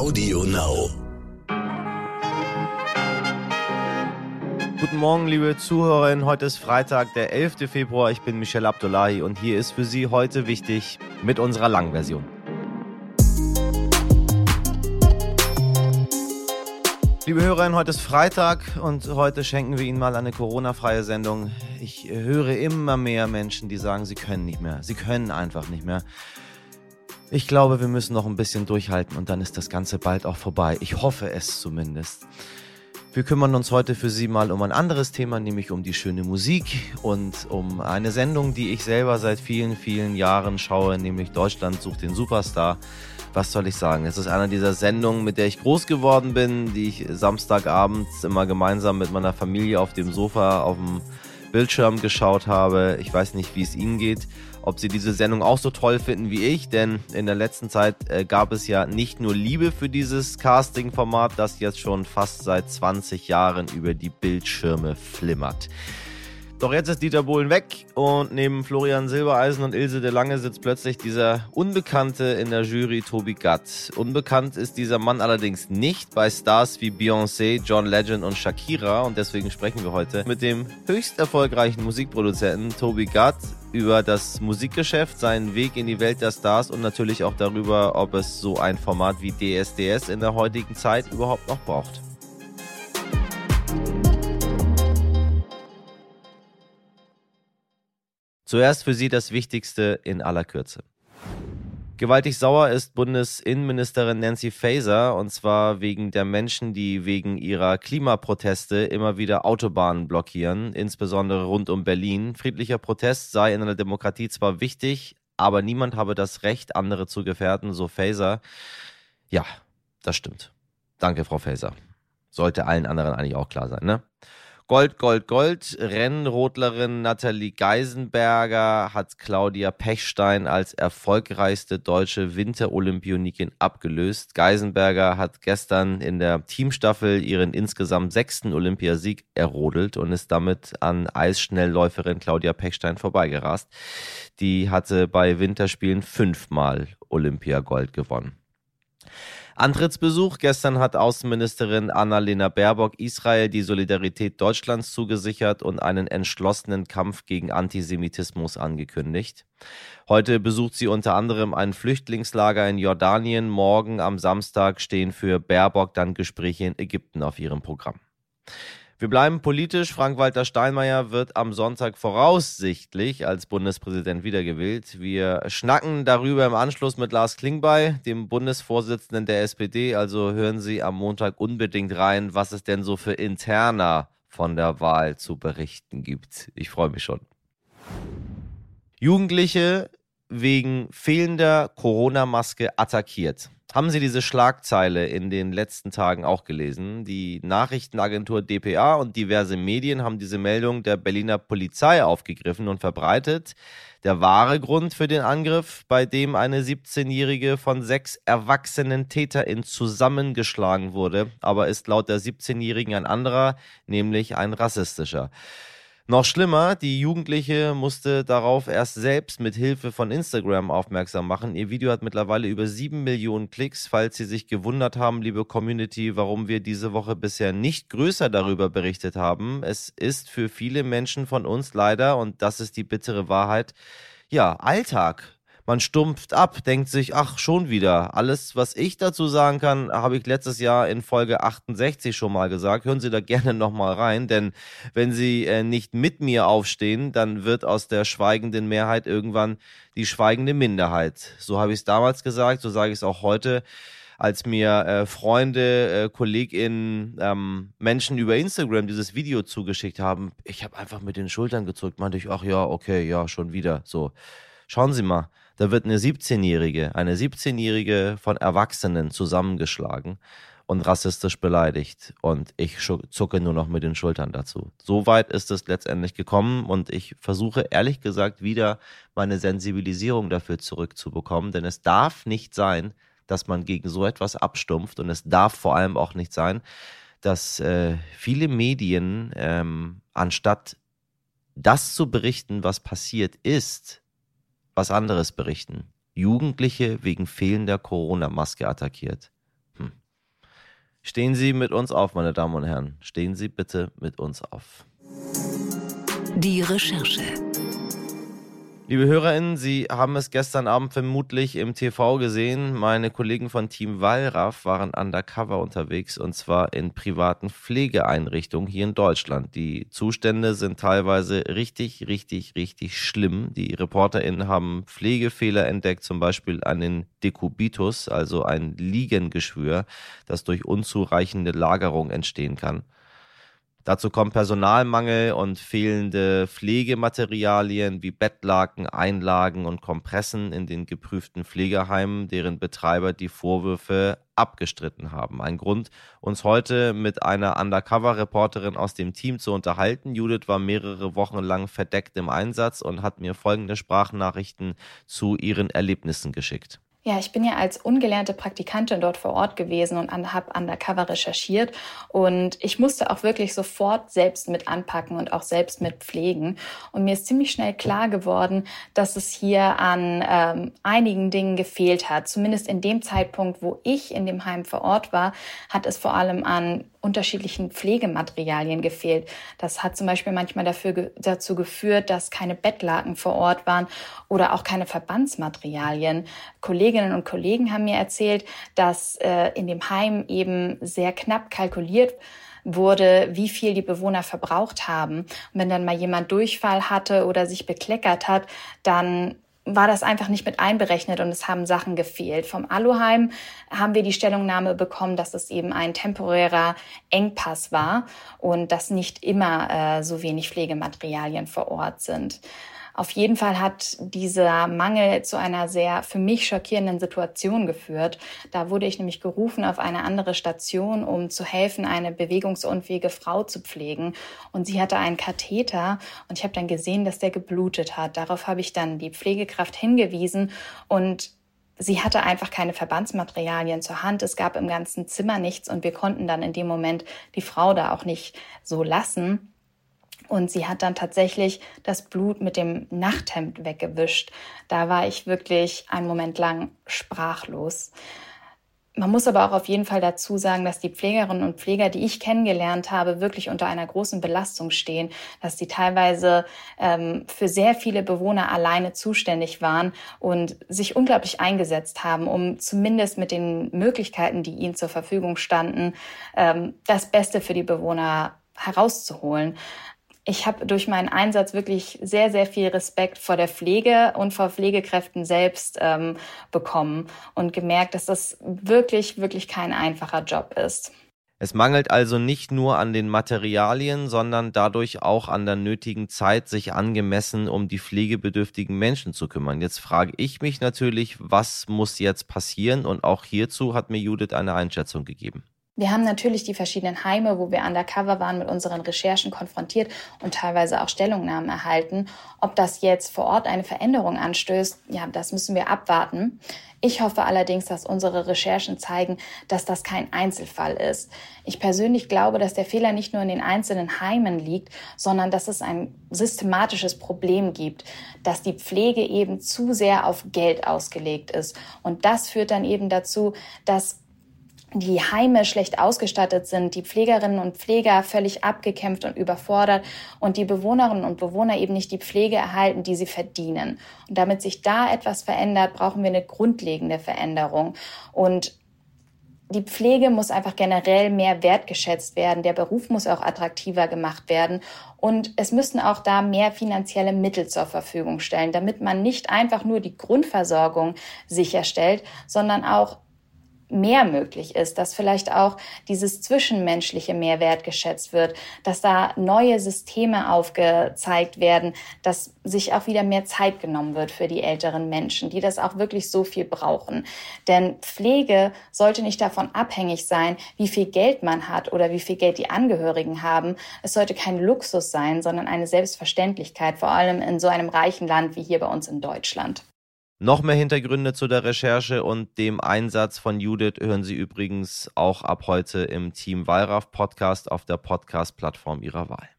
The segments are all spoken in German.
Audio Now. Guten Morgen, liebe Zuhörerinnen. Heute ist Freitag, der 11. Februar. Ich bin Michelle Abdullahi und hier ist für Sie heute wichtig mit unserer Langversion. Liebe Hörerinnen, heute ist Freitag und heute schenken wir Ihnen mal eine Corona-freie Sendung. Ich höre immer mehr Menschen, die sagen, sie können nicht mehr. Sie können einfach nicht mehr. Ich glaube, wir müssen noch ein bisschen durchhalten und dann ist das Ganze bald auch vorbei. Ich hoffe es zumindest. Wir kümmern uns heute für Sie mal um ein anderes Thema, nämlich um die schöne Musik und um eine Sendung, die ich selber seit vielen, vielen Jahren schaue, nämlich Deutschland sucht den Superstar. Was soll ich sagen? Es ist einer dieser Sendungen, mit der ich groß geworden bin, die ich Samstagabends immer gemeinsam mit meiner Familie auf dem Sofa auf dem Bildschirm geschaut habe. Ich weiß nicht, wie es Ihnen geht ob sie diese Sendung auch so toll finden wie ich, denn in der letzten Zeit äh, gab es ja nicht nur Liebe für dieses Casting-Format, das jetzt schon fast seit 20 Jahren über die Bildschirme flimmert. Doch jetzt ist Dieter Bohlen weg und neben Florian Silbereisen und Ilse de Lange sitzt plötzlich dieser Unbekannte in der Jury Tobi Gatt. Unbekannt ist dieser Mann allerdings nicht bei Stars wie Beyoncé, John Legend und Shakira und deswegen sprechen wir heute mit dem höchst erfolgreichen Musikproduzenten Tobi Gatt über das Musikgeschäft, seinen Weg in die Welt der Stars und natürlich auch darüber, ob es so ein Format wie DSDS in der heutigen Zeit überhaupt noch braucht. Zuerst für Sie das Wichtigste in aller Kürze. Gewaltig sauer ist Bundesinnenministerin Nancy Faeser und zwar wegen der Menschen, die wegen ihrer Klimaproteste immer wieder Autobahnen blockieren, insbesondere rund um Berlin. Friedlicher Protest sei in einer Demokratie zwar wichtig, aber niemand habe das Recht, andere zu gefährden, so Faeser. Ja, das stimmt. Danke, Frau Faeser. Sollte allen anderen eigentlich auch klar sein, ne? Gold, Gold, Gold. Rennrodlerin Nathalie Geisenberger hat Claudia Pechstein als erfolgreichste deutsche Winterolympionikin abgelöst. Geisenberger hat gestern in der Teamstaffel ihren insgesamt sechsten Olympiasieg errodelt und ist damit an Eisschnellläuferin Claudia Pechstein vorbeigerast. Die hatte bei Winterspielen fünfmal Olympiagold gewonnen. Antrittsbesuch. Gestern hat Außenministerin Annalena Baerbock Israel die Solidarität Deutschlands zugesichert und einen entschlossenen Kampf gegen Antisemitismus angekündigt. Heute besucht sie unter anderem ein Flüchtlingslager in Jordanien. Morgen am Samstag stehen für Baerbock dann Gespräche in Ägypten auf ihrem Programm. Wir bleiben politisch. Frank-Walter Steinmeier wird am Sonntag voraussichtlich als Bundespräsident wiedergewählt. Wir schnacken darüber im Anschluss mit Lars Klingbeil, dem Bundesvorsitzenden der SPD. Also hören Sie am Montag unbedingt rein, was es denn so für interner von der Wahl zu berichten gibt. Ich freue mich schon. Jugendliche wegen fehlender Corona-Maske attackiert. Haben Sie diese Schlagzeile in den letzten Tagen auch gelesen? Die Nachrichtenagentur dpa und diverse Medien haben diese Meldung der Berliner Polizei aufgegriffen und verbreitet. Der wahre Grund für den Angriff, bei dem eine 17-Jährige von sechs erwachsenen TäterInnen zusammengeschlagen wurde, aber ist laut der 17-Jährigen ein anderer, nämlich ein rassistischer. Noch schlimmer, die Jugendliche musste darauf erst selbst mit Hilfe von Instagram aufmerksam machen. Ihr Video hat mittlerweile über sieben Millionen Klicks. Falls Sie sich gewundert haben, liebe Community, warum wir diese Woche bisher nicht größer darüber berichtet haben, es ist für viele Menschen von uns leider, und das ist die bittere Wahrheit, ja, Alltag man stumpft ab, denkt sich, ach, schon wieder. Alles, was ich dazu sagen kann, habe ich letztes Jahr in Folge 68 schon mal gesagt. Hören Sie da gerne nochmal rein, denn wenn Sie äh, nicht mit mir aufstehen, dann wird aus der schweigenden Mehrheit irgendwann die schweigende Minderheit. So habe ich es damals gesagt, so sage ich es auch heute als mir äh, Freunde, äh, KollegInnen, ähm, Menschen über Instagram dieses Video zugeschickt haben, ich habe einfach mit den Schultern gezückt, meinte ich, ach ja, okay, ja, schon wieder. So, schauen Sie mal, da wird eine 17-Jährige, eine 17-Jährige von Erwachsenen zusammengeschlagen und rassistisch beleidigt. Und ich zucke nur noch mit den Schultern dazu. So weit ist es letztendlich gekommen und ich versuche ehrlich gesagt wieder meine Sensibilisierung dafür zurückzubekommen, denn es darf nicht sein, dass man gegen so etwas abstumpft und es darf vor allem auch nicht sein, dass äh, viele Medien ähm, anstatt das zu berichten, was passiert ist, was anderes berichten. Jugendliche wegen fehlender Corona-Maske attackiert. Hm. Stehen Sie mit uns auf, meine Damen und Herren. Stehen Sie bitte mit uns auf. Die Recherche. Liebe HörerInnen, Sie haben es gestern Abend vermutlich im TV gesehen. Meine Kollegen von Team Wallraff waren undercover unterwegs und zwar in privaten Pflegeeinrichtungen hier in Deutschland. Die Zustände sind teilweise richtig, richtig, richtig schlimm. Die ReporterInnen haben Pflegefehler entdeckt, zum Beispiel einen Dekubitus, also ein Liegengeschwür, das durch unzureichende Lagerung entstehen kann. Dazu kommt Personalmangel und fehlende Pflegematerialien wie Bettlaken, Einlagen und Kompressen in den geprüften Pflegeheimen, deren Betreiber die Vorwürfe abgestritten haben. Ein Grund, uns heute mit einer Undercover-Reporterin aus dem Team zu unterhalten. Judith war mehrere Wochen lang verdeckt im Einsatz und hat mir folgende Sprachnachrichten zu ihren Erlebnissen geschickt. Ja, ich bin ja als ungelernte Praktikantin dort vor Ort gewesen und habe undercover recherchiert. Und ich musste auch wirklich sofort selbst mit anpacken und auch selbst mit pflegen. Und mir ist ziemlich schnell klar geworden, dass es hier an ähm, einigen Dingen gefehlt hat. Zumindest in dem Zeitpunkt, wo ich in dem Heim vor Ort war, hat es vor allem an unterschiedlichen Pflegematerialien gefehlt. Das hat zum Beispiel manchmal dafür, dazu geführt, dass keine Bettlaken vor Ort waren oder auch keine Verbandsmaterialien. Kolleginnen und Kollegen haben mir erzählt, dass äh, in dem Heim eben sehr knapp kalkuliert wurde, wie viel die Bewohner verbraucht haben. Und wenn dann mal jemand Durchfall hatte oder sich bekleckert hat, dann war das einfach nicht mit einberechnet und es haben Sachen gefehlt. Vom Aluheim haben wir die Stellungnahme bekommen, dass es eben ein temporärer Engpass war und dass nicht immer äh, so wenig Pflegematerialien vor Ort sind. Auf jeden Fall hat dieser Mangel zu einer sehr für mich schockierenden Situation geführt. Da wurde ich nämlich gerufen auf eine andere Station, um zu helfen, eine bewegungsunfähige Frau zu pflegen. Und sie hatte einen Katheter und ich habe dann gesehen, dass der geblutet hat. Darauf habe ich dann die Pflegekraft hingewiesen und sie hatte einfach keine Verbandsmaterialien zur Hand. Es gab im ganzen Zimmer nichts und wir konnten dann in dem Moment die Frau da auch nicht so lassen. Und sie hat dann tatsächlich das Blut mit dem Nachthemd weggewischt. Da war ich wirklich einen Moment lang sprachlos. Man muss aber auch auf jeden Fall dazu sagen, dass die Pflegerinnen und Pfleger, die ich kennengelernt habe, wirklich unter einer großen Belastung stehen, dass sie teilweise ähm, für sehr viele Bewohner alleine zuständig waren und sich unglaublich eingesetzt haben, um zumindest mit den Möglichkeiten, die ihnen zur Verfügung standen, ähm, das Beste für die Bewohner herauszuholen ich habe durch meinen Einsatz wirklich sehr, sehr viel Respekt vor der Pflege und vor Pflegekräften selbst ähm, bekommen und gemerkt, dass das wirklich, wirklich kein einfacher Job ist. Es mangelt also nicht nur an den Materialien, sondern dadurch auch an der nötigen Zeit, sich angemessen um die pflegebedürftigen Menschen zu kümmern. Jetzt frage ich mich natürlich, was muss jetzt passieren? Und auch hierzu hat mir Judith eine Einschätzung gegeben. Wir haben natürlich die verschiedenen Heime, wo wir undercover waren, mit unseren Recherchen konfrontiert und teilweise auch Stellungnahmen erhalten. Ob das jetzt vor Ort eine Veränderung anstößt, ja, das müssen wir abwarten. Ich hoffe allerdings, dass unsere Recherchen zeigen, dass das kein Einzelfall ist. Ich persönlich glaube, dass der Fehler nicht nur in den einzelnen Heimen liegt, sondern dass es ein systematisches Problem gibt, dass die Pflege eben zu sehr auf Geld ausgelegt ist. Und das führt dann eben dazu, dass die Heime schlecht ausgestattet sind, die Pflegerinnen und Pfleger völlig abgekämpft und überfordert und die Bewohnerinnen und Bewohner eben nicht die Pflege erhalten, die sie verdienen. Und damit sich da etwas verändert, brauchen wir eine grundlegende Veränderung. Und die Pflege muss einfach generell mehr wertgeschätzt werden. Der Beruf muss auch attraktiver gemacht werden. Und es müssen auch da mehr finanzielle Mittel zur Verfügung stellen, damit man nicht einfach nur die Grundversorgung sicherstellt, sondern auch mehr möglich ist, dass vielleicht auch dieses zwischenmenschliche mehr wertgeschätzt wird, dass da neue Systeme aufgezeigt werden, dass sich auch wieder mehr Zeit genommen wird für die älteren Menschen, die das auch wirklich so viel brauchen. Denn Pflege sollte nicht davon abhängig sein, wie viel Geld man hat oder wie viel Geld die Angehörigen haben. Es sollte kein Luxus sein, sondern eine Selbstverständlichkeit, vor allem in so einem reichen Land wie hier bei uns in Deutschland. Noch mehr Hintergründe zu der Recherche und dem Einsatz von Judith hören Sie übrigens auch ab heute im Team Wallraff Podcast auf der Podcast-Plattform Ihrer Wahl.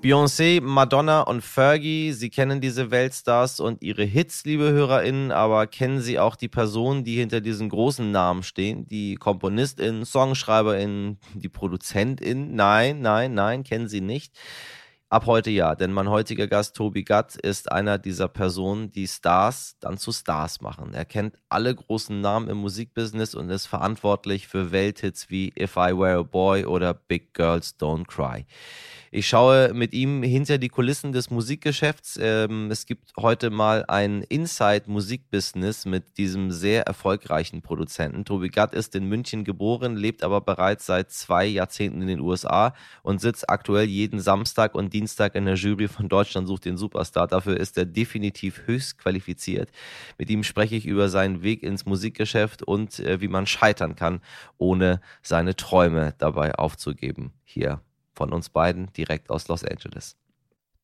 Beyoncé, Madonna und Fergie, Sie kennen diese Weltstars und ihre Hits, liebe HörerInnen, aber kennen Sie auch die Personen, die hinter diesen großen Namen stehen? Die KomponistInnen, SongschreiberInnen, die ProduzentInnen? Nein, nein, nein, kennen Sie nicht. Ab heute ja, denn mein heutiger Gast Tobi Gatt ist einer dieser Personen, die Stars dann zu Stars machen. Er kennt alle großen Namen im Musikbusiness und ist verantwortlich für Welthits wie If I Were a Boy oder Big Girls Don't Cry. Ich schaue mit ihm hinter die Kulissen des Musikgeschäfts. Ähm, es gibt heute mal ein Inside-Musikbusiness mit diesem sehr erfolgreichen Produzenten. Tobi Gatt ist in München geboren, lebt aber bereits seit zwei Jahrzehnten in den USA und sitzt aktuell jeden Samstag und Dienstag in der Jury von Deutschland sucht den Superstar. Dafür ist er definitiv höchst qualifiziert. Mit ihm spreche ich über seinen Weg ins Musikgeschäft und äh, wie man scheitern kann, ohne seine Träume dabei aufzugeben. Hier von uns beiden direkt aus Los Angeles.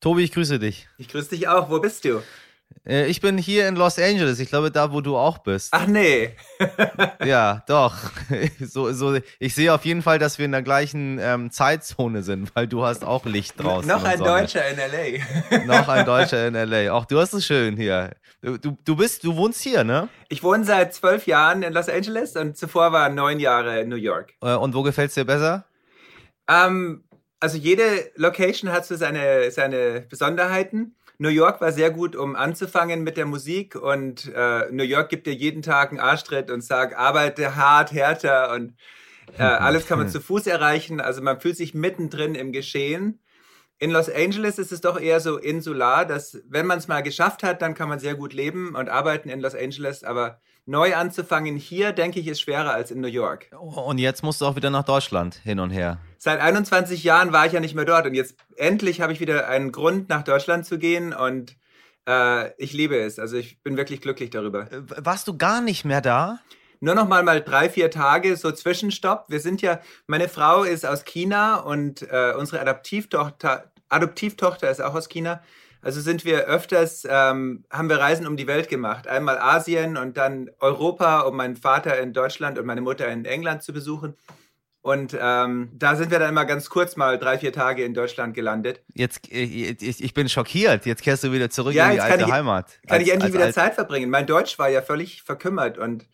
Tobi, ich grüße dich. Ich grüße dich auch. Wo bist du? Äh, ich bin hier in Los Angeles. Ich glaube, da, wo du auch bist. Ach nee. ja, doch. So, so, ich sehe auf jeden Fall, dass wir in der gleichen ähm, Zeitzone sind, weil du hast auch Licht draußen. Noch ein Deutscher in LA. Noch ein Deutscher in LA. Auch du hast es schön hier. Du, du bist, du wohnst hier, ne? Ich wohne seit zwölf Jahren in Los Angeles und zuvor war neun Jahre in New York. Äh, und wo gefällt es dir besser? Ähm, also jede Location hat so seine, seine Besonderheiten. New York war sehr gut, um anzufangen mit der Musik und äh, New York gibt dir jeden Tag einen Arschtritt und sagt, arbeite hart, härter und äh, alles kann man zu Fuß erreichen. Also man fühlt sich mittendrin im Geschehen. In Los Angeles ist es doch eher so insular, dass wenn man es mal geschafft hat, dann kann man sehr gut leben und arbeiten in Los Angeles, aber neu anzufangen hier, denke ich, ist schwerer als in New York. Und jetzt musst du auch wieder nach Deutschland hin und her. Seit 21 Jahren war ich ja nicht mehr dort und jetzt endlich habe ich wieder einen Grund, nach Deutschland zu gehen und äh, ich liebe es. Also ich bin wirklich glücklich darüber. Äh, warst du gar nicht mehr da? Nur noch mal mal drei, vier Tage so Zwischenstopp. Wir sind ja, meine Frau ist aus China und äh, unsere Adoptivtochter, Adoptivtochter ist auch aus China. Also sind wir öfters, ähm, haben wir Reisen um die Welt gemacht. Einmal Asien und dann Europa, um meinen Vater in Deutschland und meine Mutter in England zu besuchen. Und ähm, da sind wir dann immer ganz kurz mal drei, vier Tage in Deutschland gelandet. Jetzt, äh, ich, ich bin schockiert. Jetzt kehrst du wieder zurück ja, in die alte ich, Heimat. Kann als, ich endlich wieder Zeit verbringen. Mein Deutsch war ja völlig verkümmert und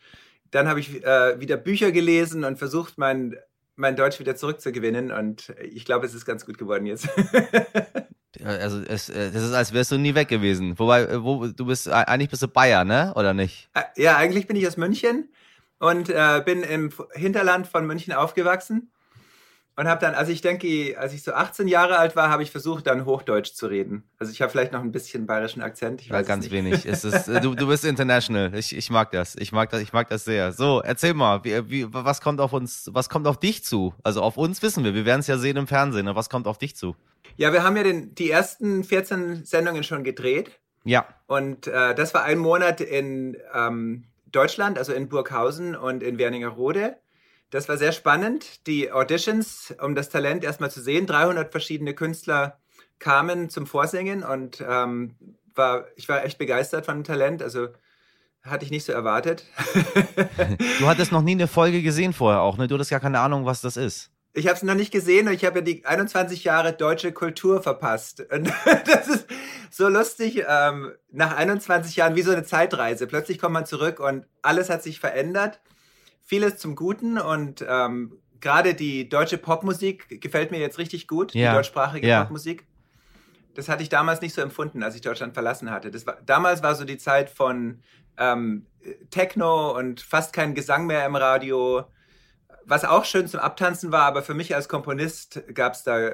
dann habe ich äh, wieder Bücher gelesen und versucht, mein, mein Deutsch wieder zurückzugewinnen. Und ich glaube, es ist ganz gut geworden jetzt. Also es, äh, das ist, als wärst du nie weg gewesen. Wobei, äh, wo, du bist, eigentlich bist du Bayer, ne? Oder nicht? Äh, ja, eigentlich bin ich aus München und äh, bin im Hinterland von München aufgewachsen. Und habe dann, also ich denke, als ich so 18 Jahre alt war, habe ich versucht, dann Hochdeutsch zu reden. Also ich habe vielleicht noch ein bisschen bayerischen Akzent. Ich weiß ja, ganz wenig. Es ist, du, du bist international. Ich, ich mag das. Ich mag das. Ich mag das sehr. So, erzähl mal, wie, wie, was kommt auf uns, was kommt auf dich zu? Also auf uns wissen wir. Wir werden es ja sehen im Fernsehen. Aber was kommt auf dich zu? Ja, wir haben ja den, die ersten 14 Sendungen schon gedreht. Ja. Und äh, das war ein Monat in ähm, Deutschland, also in Burghausen und in Werningerode. Das war sehr spannend. Die Auditions, um das Talent erstmal zu sehen, 300 verschiedene Künstler kamen zum Vorsingen und ähm, war, ich war echt begeistert von dem Talent. Also hatte ich nicht so erwartet. du hattest noch nie eine Folge gesehen vorher auch, ne? Du hattest gar keine Ahnung, was das ist. Ich habe es noch nicht gesehen und ich habe ja die 21 Jahre deutsche Kultur verpasst. Und das ist so lustig, ähm, nach 21 Jahren wie so eine Zeitreise. Plötzlich kommt man zurück und alles hat sich verändert. Vieles zum Guten und ähm, gerade die deutsche Popmusik gefällt mir jetzt richtig gut, ja. die deutschsprachige ja. Popmusik. Das hatte ich damals nicht so empfunden, als ich Deutschland verlassen hatte. Das war, damals war so die Zeit von ähm, Techno und fast kein Gesang mehr im Radio was auch schön zum Abtanzen war, aber für mich als Komponist gab es da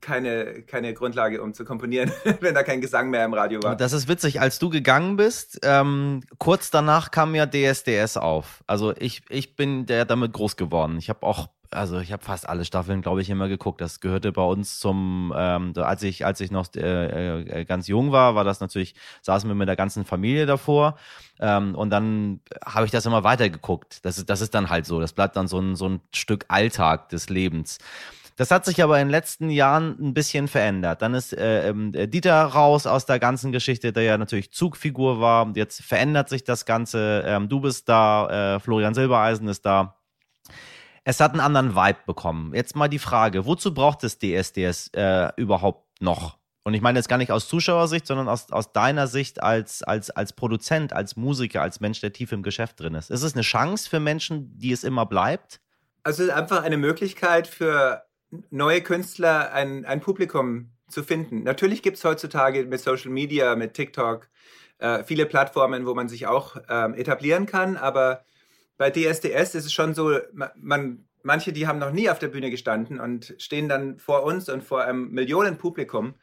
keine, keine Grundlage, um zu komponieren, wenn da kein Gesang mehr im Radio war. Das ist witzig. Als du gegangen bist, ähm, kurz danach kam ja DSDS auf. Also ich, ich bin der damit groß geworden. Ich habe auch also ich habe fast alle Staffeln, glaube ich, immer geguckt. Das gehörte bei uns zum, ähm, als ich, als ich noch äh, äh, ganz jung war, war das natürlich, saßen wir mit der ganzen Familie davor. Ähm, und dann habe ich das immer weitergeguckt. Das das ist dann halt so. Das bleibt dann so ein, so ein Stück Alltag des Lebens. Das hat sich aber in den letzten Jahren ein bisschen verändert. Dann ist äh, ähm, Dieter raus aus der ganzen Geschichte, der ja natürlich Zugfigur war. Jetzt verändert sich das Ganze. Ähm, du bist da, äh, Florian Silbereisen ist da es hat einen anderen Vibe bekommen. Jetzt mal die Frage, wozu braucht es DSDS äh, überhaupt noch? Und ich meine jetzt gar nicht aus Zuschauersicht, sondern aus, aus deiner Sicht als, als, als Produzent, als Musiker, als Mensch, der tief im Geschäft drin ist. Ist es eine Chance für Menschen, die es immer bleibt? Also es ist einfach eine Möglichkeit für neue Künstler ein, ein Publikum zu finden. Natürlich gibt es heutzutage mit Social Media, mit TikTok, äh, viele Plattformen, wo man sich auch ähm, etablieren kann, aber bei DSDS ist es schon so, man, manche, die haben noch nie auf der Bühne gestanden und stehen dann vor uns und vor einem Millionenpublikum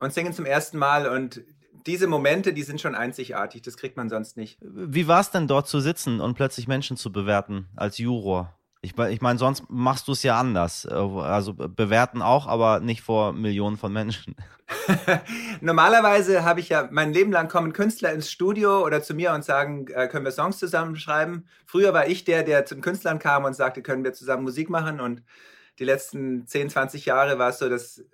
und singen zum ersten Mal und diese Momente, die sind schon einzigartig, das kriegt man sonst nicht. Wie war es denn dort zu sitzen und plötzlich Menschen zu bewerten als Juror? Ich, ich meine, sonst machst du es ja anders. Äh, also bewerten auch, aber nicht vor Millionen von Menschen. Normalerweise habe ich ja mein Leben lang kommen Künstler ins Studio oder zu mir und sagen, äh, können wir Songs zusammen schreiben. Früher war ich der, der zu den Künstlern kam und sagte, können wir zusammen Musik machen. Und die letzten 10, 20 Jahre war es so, dass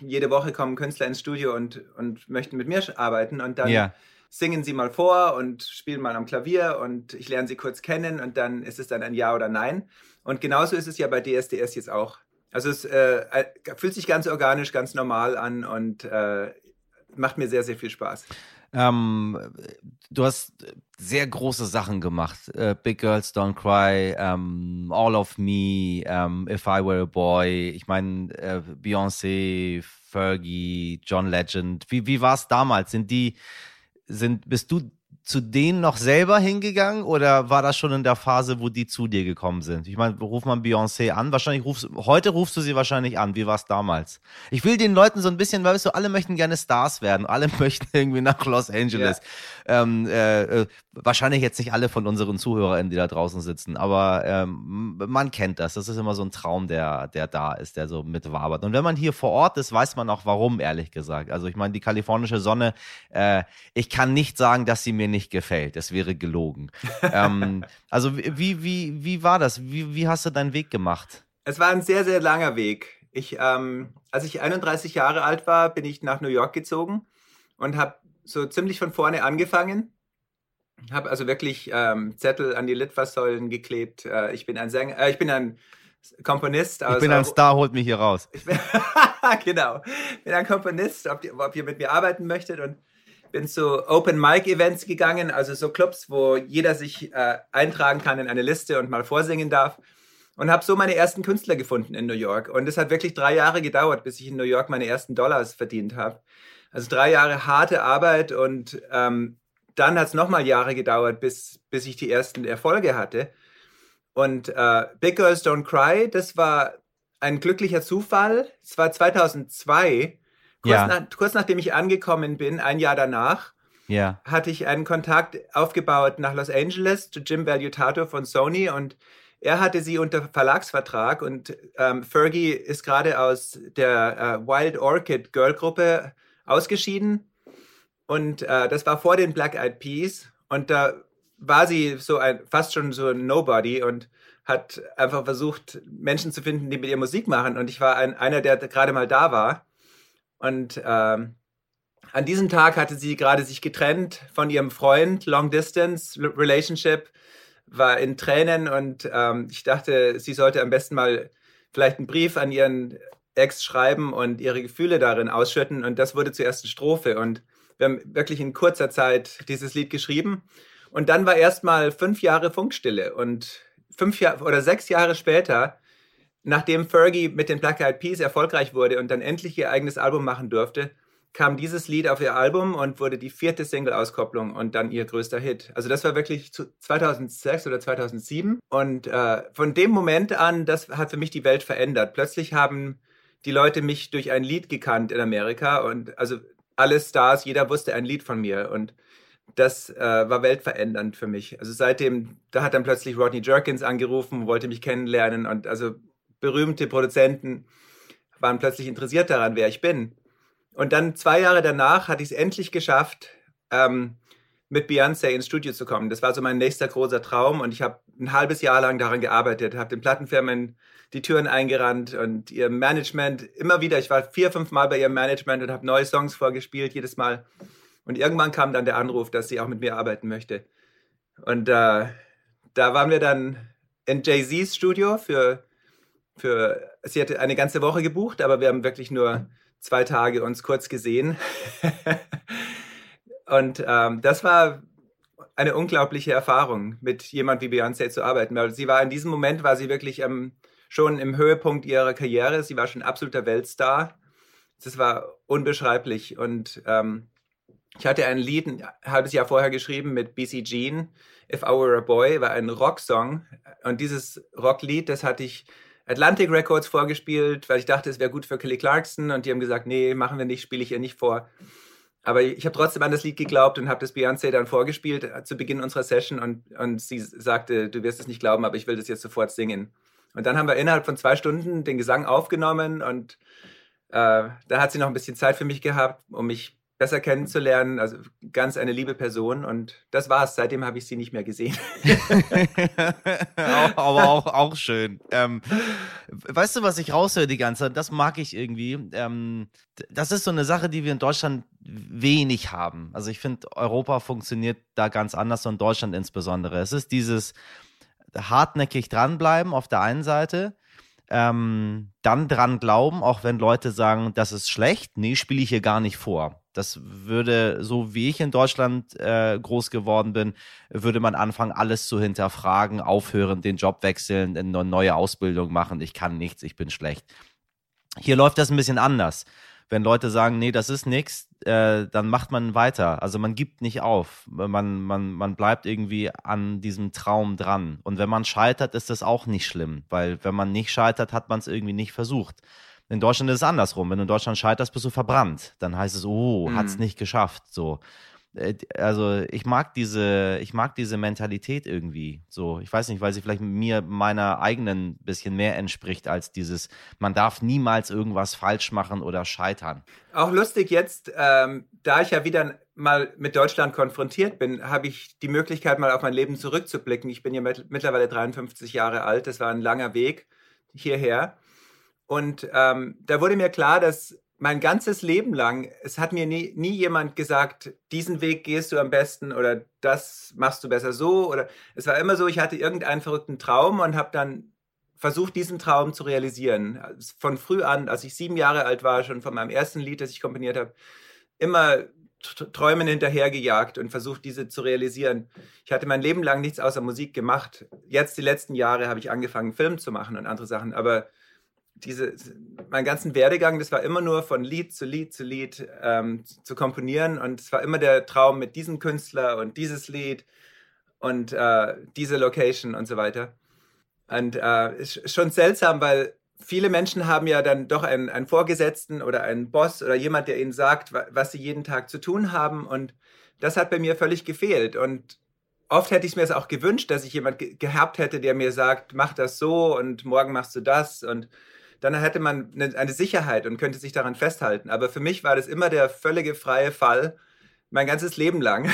jede Woche kommen Künstler ins Studio und, und möchten mit mir arbeiten. Und dann ja singen Sie mal vor und spielen mal am Klavier und ich lerne Sie kurz kennen und dann ist es dann ein Ja oder Nein. Und genauso ist es ja bei DSDS jetzt auch. Also es äh, äh, fühlt sich ganz organisch, ganz normal an und äh, macht mir sehr, sehr viel Spaß. Ähm, du hast sehr große Sachen gemacht. Uh, Big Girls Don't Cry, ähm, All of Me, ähm, If I Were a Boy. Ich meine, uh, Beyoncé, Fergie, John Legend. Wie, wie war es damals? Sind die sind, bist du zu denen noch selber hingegangen oder war das schon in der Phase, wo die zu dir gekommen sind? Ich meine, ruft man Beyoncé an? Wahrscheinlich rufst heute rufst du sie wahrscheinlich an. Wie war es damals? Ich will den Leuten so ein bisschen, weißt du, alle möchten gerne Stars werden, alle möchten irgendwie nach Los Angeles. Ja. Ähm, äh, äh, wahrscheinlich jetzt nicht alle von unseren ZuhörerInnen, die da draußen sitzen, aber ähm, man kennt das. Das ist immer so ein Traum, der, der da ist, der so mitwabert. Und wenn man hier vor Ort ist, weiß man auch warum, ehrlich gesagt. Also ich meine, die kalifornische Sonne, äh, ich kann nicht sagen, dass sie mir nicht gefällt. Das wäre gelogen. ähm, also wie, wie, wie war das? Wie, wie hast du deinen Weg gemacht? Es war ein sehr, sehr langer Weg. Ich, ähm, als ich 31 Jahre alt war, bin ich nach New York gezogen und habe so ziemlich von vorne angefangen. Habe also wirklich ähm, Zettel an die Litfaßsäulen geklebt. Äh, ich bin ein Sänger, äh, ich bin ein Komponist. ich bin ein Star, holt mich hier raus. Bin, genau. Ich bin ein Komponist, ob, ob ihr mit mir arbeiten möchtet und bin zu Open Mic Events gegangen, also so Clubs, wo jeder sich äh, eintragen kann in eine Liste und mal vorsingen darf. Und habe so meine ersten Künstler gefunden in New York. Und es hat wirklich drei Jahre gedauert, bis ich in New York meine ersten Dollars verdient habe. Also drei Jahre harte Arbeit und ähm, dann hat es nochmal Jahre gedauert, bis, bis ich die ersten Erfolge hatte. Und äh, Big Girls Don't Cry, das war ein glücklicher Zufall. Es war 2002 Kurz, ja. nach, kurz nachdem ich angekommen bin, ein Jahr danach, ja. hatte ich einen Kontakt aufgebaut nach Los Angeles zu Jim Valutato von Sony und er hatte sie unter Verlagsvertrag und ähm, Fergie ist gerade aus der äh, Wild Orchid Girl Gruppe ausgeschieden und äh, das war vor den Black Eyed Peas und da war sie so ein fast schon so ein Nobody und hat einfach versucht Menschen zu finden, die mit ihr Musik machen und ich war ein, einer, der gerade mal da war und ähm, an diesem Tag hatte sie gerade sich getrennt von ihrem Freund, Long Distance Relationship, war in Tränen und ähm, ich dachte, sie sollte am besten mal vielleicht einen Brief an ihren Ex schreiben und ihre Gefühle darin ausschütten. Und das wurde zur ersten Strophe. Und wir haben wirklich in kurzer Zeit dieses Lied geschrieben. Und dann war erstmal fünf Jahre Funkstille. Und fünf Jahre oder sechs Jahre später Nachdem Fergie mit den Black Eyed Peas erfolgreich wurde und dann endlich ihr eigenes Album machen durfte, kam dieses Lied auf ihr Album und wurde die vierte Single-Auskopplung und dann ihr größter Hit. Also das war wirklich 2006 oder 2007 und äh, von dem Moment an, das hat für mich die Welt verändert. Plötzlich haben die Leute mich durch ein Lied gekannt in Amerika und also alle Stars, jeder wusste ein Lied von mir und das äh, war weltverändernd für mich. Also seitdem, da hat dann plötzlich Rodney Jerkins angerufen, wollte mich kennenlernen und also berühmte Produzenten waren plötzlich interessiert daran, wer ich bin. Und dann zwei Jahre danach hatte ich es endlich geschafft, ähm, mit Beyoncé ins Studio zu kommen. Das war so mein nächster großer Traum und ich habe ein halbes Jahr lang daran gearbeitet, habe den Plattenfirmen die Türen eingerannt und ihr Management immer wieder. Ich war vier, fünf Mal bei ihrem Management und habe neue Songs vorgespielt jedes Mal. Und irgendwann kam dann der Anruf, dass sie auch mit mir arbeiten möchte. Und äh, da waren wir dann in Jay-Z's Studio für für, sie hatte eine ganze Woche gebucht, aber wir haben wirklich nur zwei Tage uns kurz gesehen. und ähm, das war eine unglaubliche Erfahrung, mit jemand wie Beyoncé zu arbeiten, weil sie war in diesem Moment, war sie wirklich ähm, schon im Höhepunkt ihrer Karriere, sie war schon absoluter Weltstar. Das war unbeschreiblich und ähm, ich hatte ein Lied ein halbes Jahr vorher geschrieben mit BC Jean, If I Were a Boy, war ein Rocksong und dieses Rocklied, das hatte ich Atlantic Records vorgespielt, weil ich dachte, es wäre gut für Kelly Clarkson und die haben gesagt, nee, machen wir nicht, spiele ich ihr nicht vor. Aber ich habe trotzdem an das Lied geglaubt und habe das Beyoncé dann vorgespielt äh, zu Beginn unserer Session und, und sie sagte, du wirst es nicht glauben, aber ich will das jetzt sofort singen. Und dann haben wir innerhalb von zwei Stunden den Gesang aufgenommen und äh, da hat sie noch ein bisschen Zeit für mich gehabt, um mich besser kennenzulernen. Also ganz eine liebe Person und das war's. Seitdem habe ich sie nicht mehr gesehen. Aber auch, auch schön. Ähm, weißt du, was ich raushöre die ganze Zeit? Das mag ich irgendwie. Ähm, das ist so eine Sache, die wir in Deutschland wenig haben. Also ich finde, Europa funktioniert da ganz anders und Deutschland insbesondere. Es ist dieses hartnäckig dranbleiben auf der einen Seite ähm, dann dran glauben, auch wenn Leute sagen, das ist schlecht, nee, spiele ich hier gar nicht vor. Das würde, so wie ich in Deutschland äh, groß geworden bin, würde man anfangen, alles zu hinterfragen, aufhören, den Job wechseln, eine neue Ausbildung machen. Ich kann nichts, ich bin schlecht. Hier läuft das ein bisschen anders wenn Leute sagen, nee, das ist nichts, äh, dann macht man weiter. Also man gibt nicht auf. Man, man, man bleibt irgendwie an diesem Traum dran. Und wenn man scheitert, ist das auch nicht schlimm, weil wenn man nicht scheitert, hat man es irgendwie nicht versucht. In Deutschland ist es andersrum. Wenn du in Deutschland scheiterst, bist du verbrannt. Dann heißt es, oh, mhm. hat's nicht geschafft. So. Äh, also ich mag diese, ich mag diese Mentalität irgendwie. So, ich weiß nicht, weil sie vielleicht mir meiner eigenen bisschen mehr entspricht als dieses, man darf niemals irgendwas falsch machen oder scheitern. Auch lustig jetzt, ähm, da ich ja wieder mal mit Deutschland konfrontiert bin, habe ich die Möglichkeit, mal auf mein Leben zurückzublicken. Ich bin ja mit, mittlerweile 53 Jahre alt. Das war ein langer Weg hierher. Und ähm, da wurde mir klar, dass mein ganzes Leben lang, es hat mir nie, nie jemand gesagt, diesen Weg gehst du am besten oder das machst du besser so oder es war immer so, ich hatte irgendeinen verrückten Traum und habe dann versucht, diesen Traum zu realisieren. Von früh an, als ich sieben Jahre alt war, schon von meinem ersten Lied, das ich komponiert habe, immer Träumen hinterhergejagt und versucht, diese zu realisieren. Ich hatte mein Leben lang nichts außer Musik gemacht. Jetzt, die letzten Jahre, habe ich angefangen, Film zu machen und andere Sachen, aber diese, mein ganzen Werdegang, das war immer nur von Lied zu Lied zu Lied ähm, zu komponieren. Und es war immer der Traum mit diesem Künstler und dieses Lied und äh, diese Location und so weiter. Und äh, ist schon seltsam, weil viele Menschen haben ja dann doch einen, einen Vorgesetzten oder einen Boss oder jemand, der ihnen sagt, was sie jeden Tag zu tun haben. Und das hat bei mir völlig gefehlt. Und oft hätte ich es mir auch gewünscht, dass ich jemand ge gehabt hätte, der mir sagt, mach das so und morgen machst du das. Und dann hätte man eine, Sicherheit und könnte sich daran festhalten. Aber für mich war das immer der völlige freie Fall, mein ganzes Leben lang.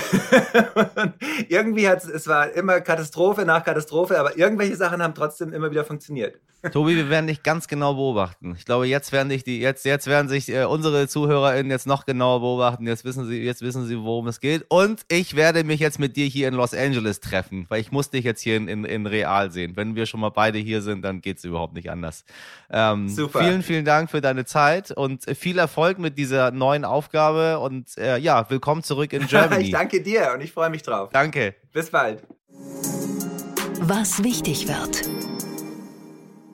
irgendwie hat es, war immer Katastrophe nach Katastrophe, aber irgendwelche Sachen haben trotzdem immer wieder funktioniert. Tobi, wir werden dich ganz genau beobachten. Ich glaube, jetzt werden dich die, jetzt, jetzt werden sich äh, unsere ZuhörerInnen jetzt noch genauer beobachten. Jetzt wissen sie, jetzt wissen sie, worum es geht. Und ich werde mich jetzt mit dir hier in Los Angeles treffen, weil ich muss dich jetzt hier in, in, in real sehen. Wenn wir schon mal beide hier sind, dann geht es überhaupt nicht anders. Ähm, Super. Vielen, vielen Dank für deine Zeit und viel Erfolg mit dieser neuen Aufgabe und äh, ja, willkommen zurück in Germany. ich danke dir und ich freue mich drauf. Danke. Bis bald. Was wichtig wird.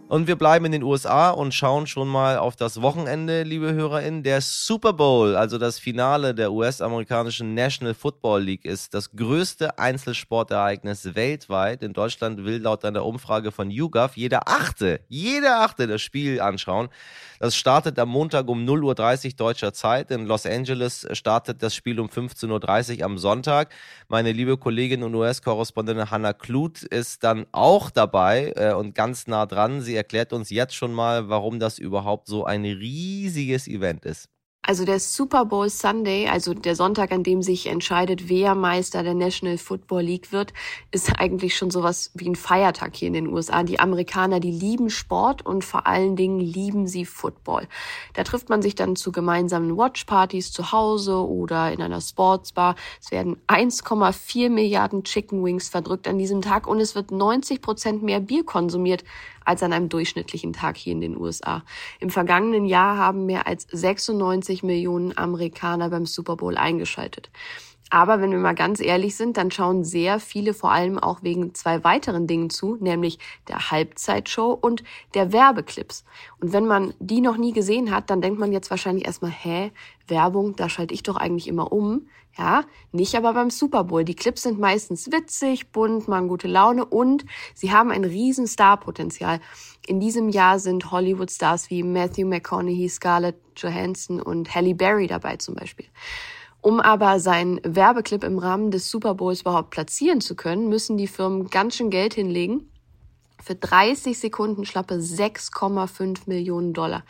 Und wir bleiben in den USA und schauen schon mal auf das Wochenende, liebe HörerInnen. Der Super Bowl, also das Finale der US-amerikanischen National Football League, ist das größte Einzelsportereignis weltweit. In Deutschland will laut einer Umfrage von YouGov jeder Achte, jeder Achte das Spiel anschauen. Das startet am Montag um 0.30 Uhr deutscher Zeit. In Los Angeles startet das Spiel um 15.30 Uhr am Sonntag. Meine liebe Kollegin und US-Korrespondentin Hannah Kluth ist dann auch dabei äh, und ganz nah dran. Sie erklärt uns jetzt schon mal, warum das überhaupt so ein riesiges Event ist. Also der Super Bowl Sunday, also der Sonntag, an dem sich entscheidet, wer Meister der National Football League wird, ist eigentlich schon sowas wie ein Feiertag hier in den USA. Die Amerikaner, die lieben Sport und vor allen Dingen lieben sie Football. Da trifft man sich dann zu gemeinsamen Watchpartys zu Hause oder in einer Sportsbar. Es werden 1,4 Milliarden Chicken Wings verdrückt an diesem Tag und es wird 90 Prozent mehr Bier konsumiert als an einem durchschnittlichen Tag hier in den USA. Im vergangenen Jahr haben mehr als 96 Millionen Amerikaner beim Super Bowl eingeschaltet. Aber wenn wir mal ganz ehrlich sind, dann schauen sehr viele vor allem auch wegen zwei weiteren Dingen zu, nämlich der Halbzeitshow und der Werbeclips. Und wenn man die noch nie gesehen hat, dann denkt man jetzt wahrscheinlich erstmal, hä, Werbung, da schalte ich doch eigentlich immer um. Ja, nicht aber beim Super Bowl. Die Clips sind meistens witzig, bunt, machen gute Laune und sie haben ein riesen Starpotenzial. In diesem Jahr sind Hollywood-Stars wie Matthew McConaughey, Scarlett Johansson und Halle Berry dabei zum Beispiel. Um aber seinen Werbeclip im Rahmen des Super Bowls überhaupt platzieren zu können, müssen die Firmen ganz schön Geld hinlegen. Für 30 Sekunden schlappe 6,5 Millionen Dollar.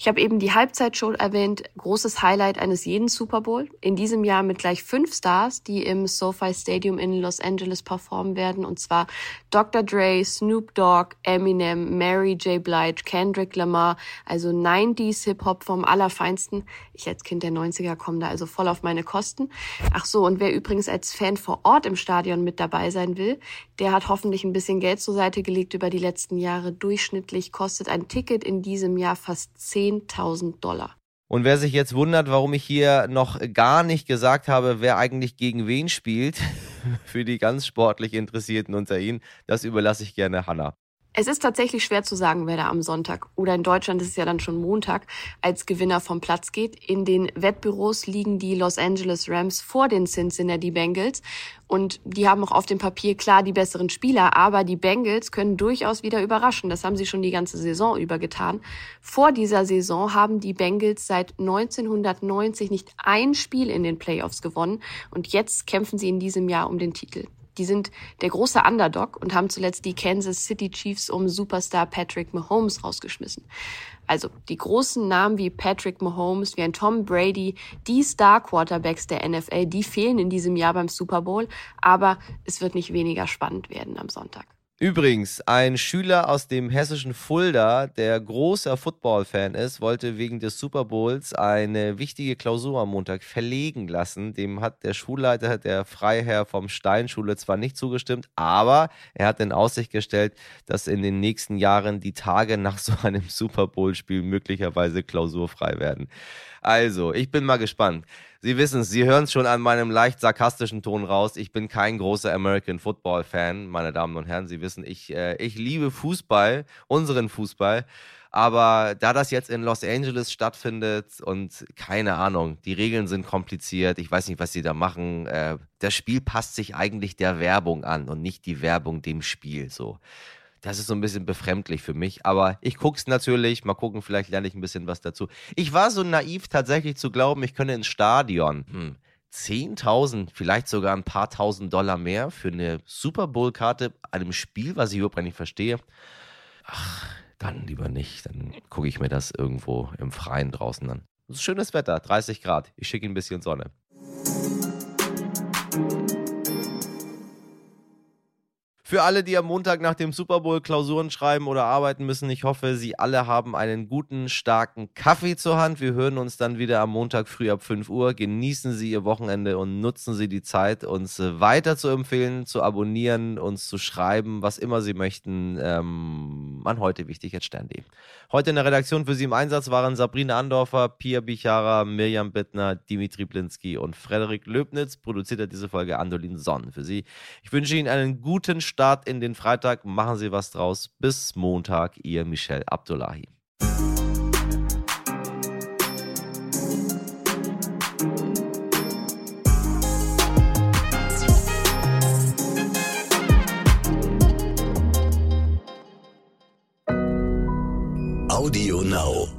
Ich habe eben die Halbzeitshow erwähnt, großes Highlight eines jeden Super Bowl. In diesem Jahr mit gleich fünf Stars, die im SoFi Stadium in Los Angeles performen werden. Und zwar Dr. Dre, Snoop Dogg, Eminem, Mary J. Blige, Kendrick Lamar. Also 90s Hip-Hop vom Allerfeinsten. Ich als Kind der 90er komme da also voll auf meine Kosten. Ach so, und wer übrigens als Fan vor Ort im Stadion mit dabei sein will, der hat hoffentlich ein bisschen Geld zur Seite gelegt über die letzten Jahre. Durchschnittlich kostet ein Ticket in diesem Jahr fast 10 10.000 Dollar. Und wer sich jetzt wundert, warum ich hier noch gar nicht gesagt habe, wer eigentlich gegen wen spielt, für die ganz sportlich Interessierten unter Ihnen, das überlasse ich gerne Hanna. Es ist tatsächlich schwer zu sagen, wer da am Sonntag oder in Deutschland ist es ja dann schon Montag als Gewinner vom Platz geht. In den Wettbüros liegen die Los Angeles Rams vor den Cincinnati Bengals und die haben auch auf dem Papier klar die besseren Spieler, aber die Bengals können durchaus wieder überraschen. Das haben sie schon die ganze Saison über getan. Vor dieser Saison haben die Bengals seit 1990 nicht ein Spiel in den Playoffs gewonnen und jetzt kämpfen sie in diesem Jahr um den Titel. Die sind der große Underdog und haben zuletzt die Kansas City Chiefs um Superstar Patrick Mahomes rausgeschmissen. Also die großen Namen wie Patrick Mahomes, wie ein Tom Brady, die Star Quarterbacks der NFL, die fehlen in diesem Jahr beim Super Bowl, aber es wird nicht weniger spannend werden am Sonntag. Übrigens, ein Schüler aus dem hessischen Fulda, der großer Football-Fan ist, wollte wegen des Super Bowls eine wichtige Klausur am Montag verlegen lassen. Dem hat der Schulleiter, der Freiherr vom Steinschule, zwar nicht zugestimmt, aber er hat in Aussicht gestellt, dass in den nächsten Jahren die Tage nach so einem Super Bowl-Spiel möglicherweise klausurfrei werden. Also, ich bin mal gespannt. Sie wissen es, Sie hören es schon an meinem leicht sarkastischen Ton raus. Ich bin kein großer American Football Fan, meine Damen und Herren. Sie wissen, ich, äh, ich liebe Fußball, unseren Fußball. Aber da das jetzt in Los Angeles stattfindet und keine Ahnung, die Regeln sind kompliziert, ich weiß nicht, was sie da machen. Äh, das Spiel passt sich eigentlich der Werbung an und nicht die Werbung dem Spiel. So. Das ist so ein bisschen befremdlich für mich, aber ich gucke es natürlich. Mal gucken, vielleicht lerne ich ein bisschen was dazu. Ich war so naiv, tatsächlich zu glauben, ich könne ins Stadion. Hm. 10.000, vielleicht sogar ein paar tausend Dollar mehr für eine Super Bowl-Karte, einem Spiel, was ich überhaupt nicht verstehe. Ach, dann lieber nicht. Dann gucke ich mir das irgendwo im Freien draußen an. Schönes Wetter, 30 Grad. Ich schicke ein bisschen Sonne. Für alle, die am Montag nach dem Super Bowl Klausuren schreiben oder arbeiten müssen, ich hoffe, Sie alle haben einen guten, starken Kaffee zur Hand. Wir hören uns dann wieder am Montag früh ab 5 Uhr. Genießen Sie Ihr Wochenende und nutzen Sie die Zeit, uns weiter zu empfehlen, zu abonnieren, uns zu schreiben, was immer Sie möchten, ähm, an heute wichtig jetzt Stern.de. Heute in der Redaktion für Sie im Einsatz waren Sabrina Andorfer, Pia Bichara, Mirjam Bittner, Dimitri Blinski und Frederik Löbnitz. Produziert hat diese Folge Andolin Sonn für Sie. Ich wünsche Ihnen einen guten Start Start in den Freitag. Machen Sie was draus. Bis Montag, Ihr Michel Abdullahi. Audio Now.